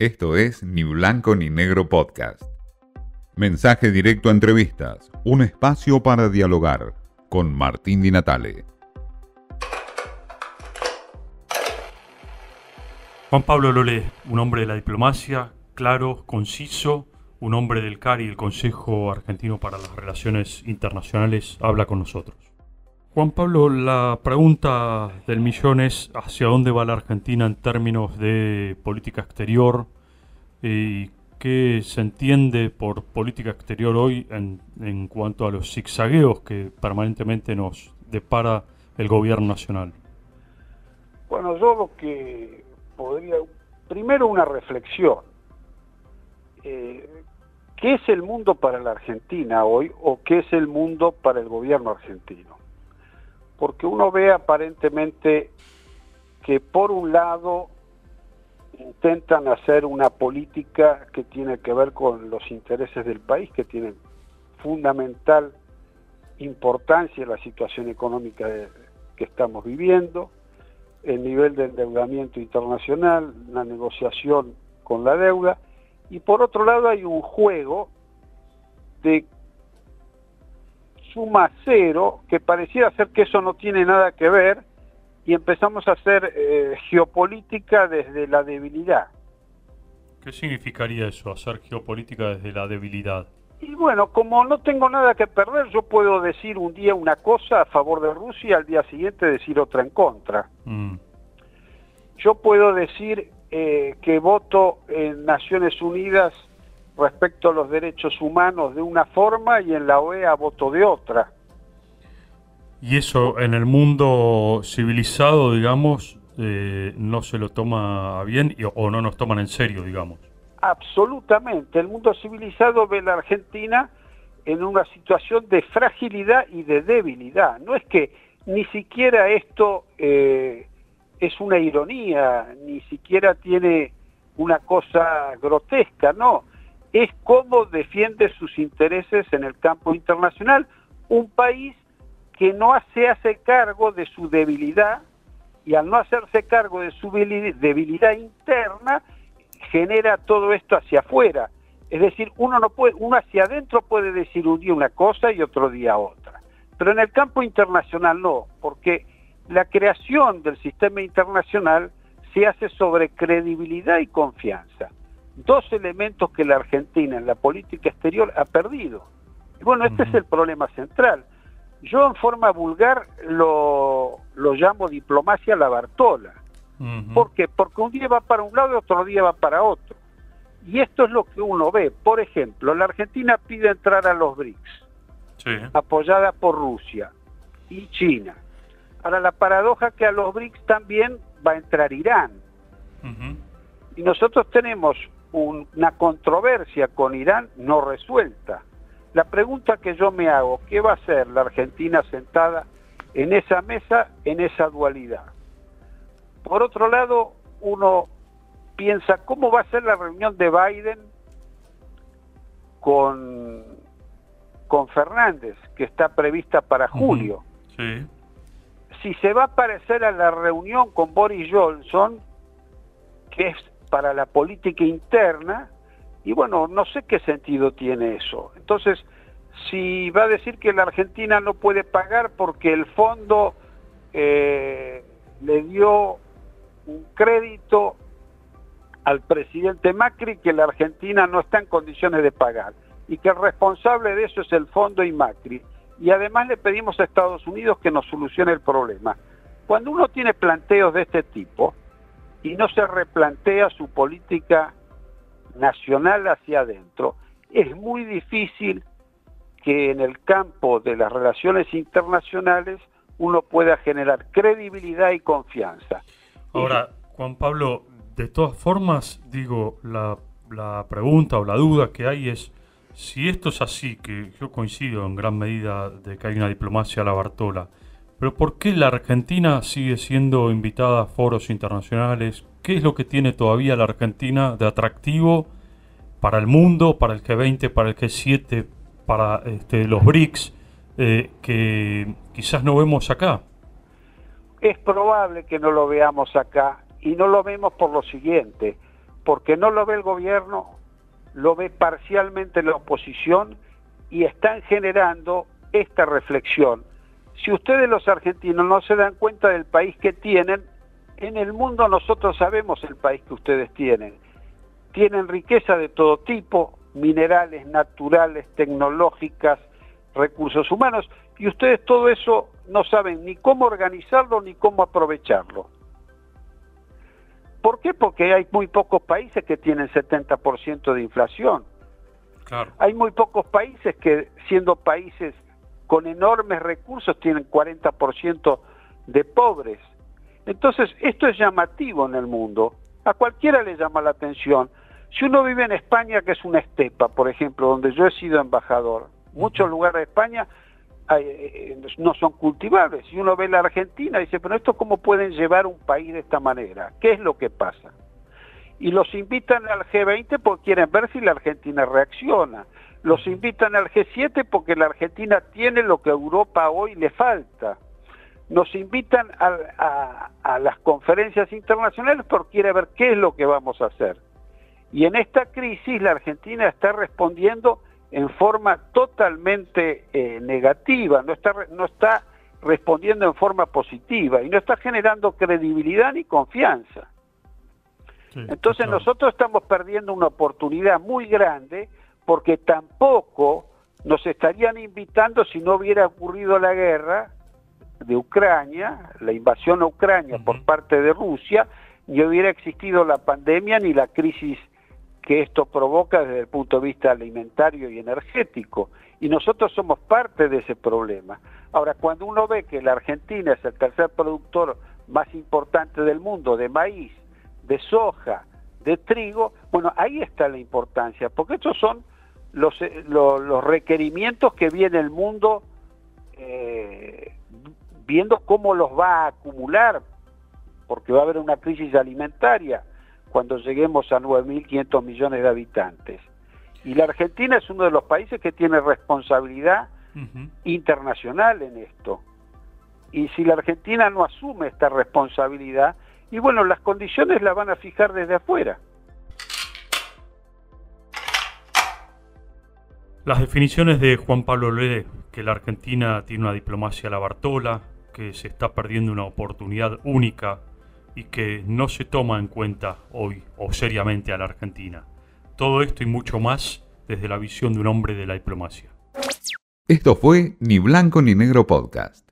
Esto es Ni Blanco ni Negro Podcast. Mensaje directo a entrevistas, un espacio para dialogar con Martín Di Natale. Juan Pablo Lolé, un hombre de la diplomacia, claro, conciso, un hombre del CARI, el Consejo Argentino para las Relaciones Internacionales, habla con nosotros. Juan Pablo, la pregunta del millón es hacia dónde va la Argentina en términos de política exterior y qué se entiende por política exterior hoy en, cuanto a los zigzagueos que permanentemente nos depara el gobierno nacional. Bueno, yo lo que podría, primero una reflexión. Eh, ¿Qué es el mundo para la Argentina hoy o qué es el mundo para el gobierno argentino? Porque uno ve aparentemente que por un lado intentan hacer una política que tiene que ver con los intereses del país, que tienen fundamental importancia en la situación económica que estamos viviendo, el nivel de endeudamiento internacional, la negociación con la deuda, y por otro lado hay un juego de suma cero que pareciera ser que eso no tiene nada que ver y empezamos a hacer eh, geopolítica desde la debilidad. ¿Qué significaría eso, hacer geopolítica desde la debilidad? Y bueno, como no tengo nada que perder, yo puedo decir un día una cosa a favor de Rusia y al día siguiente decir otra en contra. Mm. Yo puedo decir eh, que voto en Naciones Unidas respecto a los derechos humanos de una forma y en la OEA voto de otra. Y eso en el mundo civilizado, digamos, eh, no se lo toma bien o no nos toman en serio, digamos. Absolutamente. El mundo civilizado ve a la Argentina en una situación de fragilidad y de debilidad. No es que ni siquiera esto eh, es una ironía, ni siquiera tiene una cosa grotesca, no. Es cómo defiende sus intereses en el campo internacional un país que no se hace cargo de su debilidad y al no hacerse cargo de su debilidad interna, genera todo esto hacia afuera. Es decir, uno no puede, uno hacia adentro puede decir un día una cosa y otro día otra. Pero en el campo internacional no, porque la creación del sistema internacional se hace sobre credibilidad y confianza. Dos elementos que la Argentina en la política exterior ha perdido. Y bueno, este es el problema central. Yo en forma vulgar lo, lo llamo diplomacia la Bartola. ¿Por qué? Porque un día va para un lado y otro día va para otro. Y esto es lo que uno ve. Por ejemplo, la Argentina pide entrar a los BRICS, apoyada por Rusia y China. Ahora, la paradoja que a los BRICS también va a entrar Irán. Y nosotros tenemos una controversia con Irán no resuelta. La pregunta que yo me hago, ¿qué va a hacer la Argentina sentada en esa mesa, en esa dualidad? Por otro lado, uno piensa cómo va a ser la reunión de Biden con, con Fernández, que está prevista para julio. Si se va a parecer a la reunión con Boris Johnson, que es para la política interna, y bueno, no sé qué sentido tiene eso. Entonces, si va a decir que la Argentina no puede pagar porque el fondo eh, le dio un crédito al presidente Macri que la Argentina no está en condiciones de pagar y que el responsable de eso es el fondo y Macri. Y además le pedimos a Estados Unidos que nos solucione el problema. Cuando uno tiene planteos de este tipo y no se replantea su política nacional hacia adentro, es muy difícil que en el campo de las relaciones internacionales uno pueda generar credibilidad y confianza. Ahora, Juan Pablo, de todas formas, digo, la, pregunta o la duda que hay es, si esto es así, que yo coincido en gran medida de que hay una diplomacia a la Bartola, pero ¿por qué la Argentina sigue siendo invitada a foros internacionales? ¿Qué es lo que tiene todavía la Argentina de atractivo para el mundo, para el G20, para el G7, para este, los BRICS, eh, que quizás no vemos acá? es probable que no lo veamos acá y no lo vemos por lo siguiente, porque no lo ve el gobierno, lo ve parcialmente la oposición y están generando esta reflexión. Si ustedes los argentinos no se dan cuenta del país que tienen, en el mundo nosotros sabemos el país que ustedes tienen. Tienen riqueza de todo tipo, minerales, naturales, tecnológicas, recursos humanos, y ustedes todo eso no saben ni cómo organizarlo ni cómo aprovecharlo. ¿Por qué? Porque hay muy pocos países que tienen 70% de inflación. Hay muy pocos países que, siendo países con enormes recursos, tienen 40% de pobres. Entonces, esto es llamativo en el mundo. A cualquiera le llama la atención. Si uno vive en España, que es una estepa, por ejemplo, donde yo he sido embajador, muchos lugares de España eh, no son cultivables. Si uno ve la Argentina, dice, pero esto cómo pueden llevar un país de esta manera? ¿Qué es lo que pasa? Y los invitan al G20 porque quieren ver si la Argentina reacciona. Los invitan al G7 porque la Argentina tiene lo que a Europa hoy le falta. Nos invitan a, a las conferencias internacionales porque quiere ver qué es lo que vamos a hacer. Y en esta crisis la Argentina está respondiendo en forma totalmente eh, negativa, no está, no está respondiendo en forma positiva y no está generando credibilidad ni confianza. Entonces nosotros estamos perdiendo una oportunidad muy grande porque tampoco nos estarían invitando si no hubiera ocurrido la guerra de Ucrania, la invasión a Ucrania por parte de Rusia, ni hubiera existido la pandemia ni la crisis que esto provoca desde el punto de vista alimentario y energético. Y nosotros somos parte de ese problema. Ahora, cuando uno ve que la Argentina es el tercer productor más importante del mundo de maíz, de soja, de trigo, bueno, ahí está la importancia, porque estos son los, eh, los, requerimientos que viene el mundo eh, viendo cómo los va a acumular, porque va a haber una crisis alimentaria cuando lleguemos a 9.500 millones de habitantes. Y la Argentina es uno de los países que tiene responsabilidad internacional en esto. Y si la Argentina no asume esta responsabilidad, y bueno, las condiciones las van a fijar desde afuera. Las definiciones de Juan Pablo Lede, que la Argentina tiene una diplomacia a la Bartola, que se está perdiendo una oportunidad única y que no se toma en cuenta hoy o seriamente a la Argentina. Todo esto y mucho más desde la visión de un hombre de la diplomacia. Esto fue Ni Blanco ni Negro Podcast.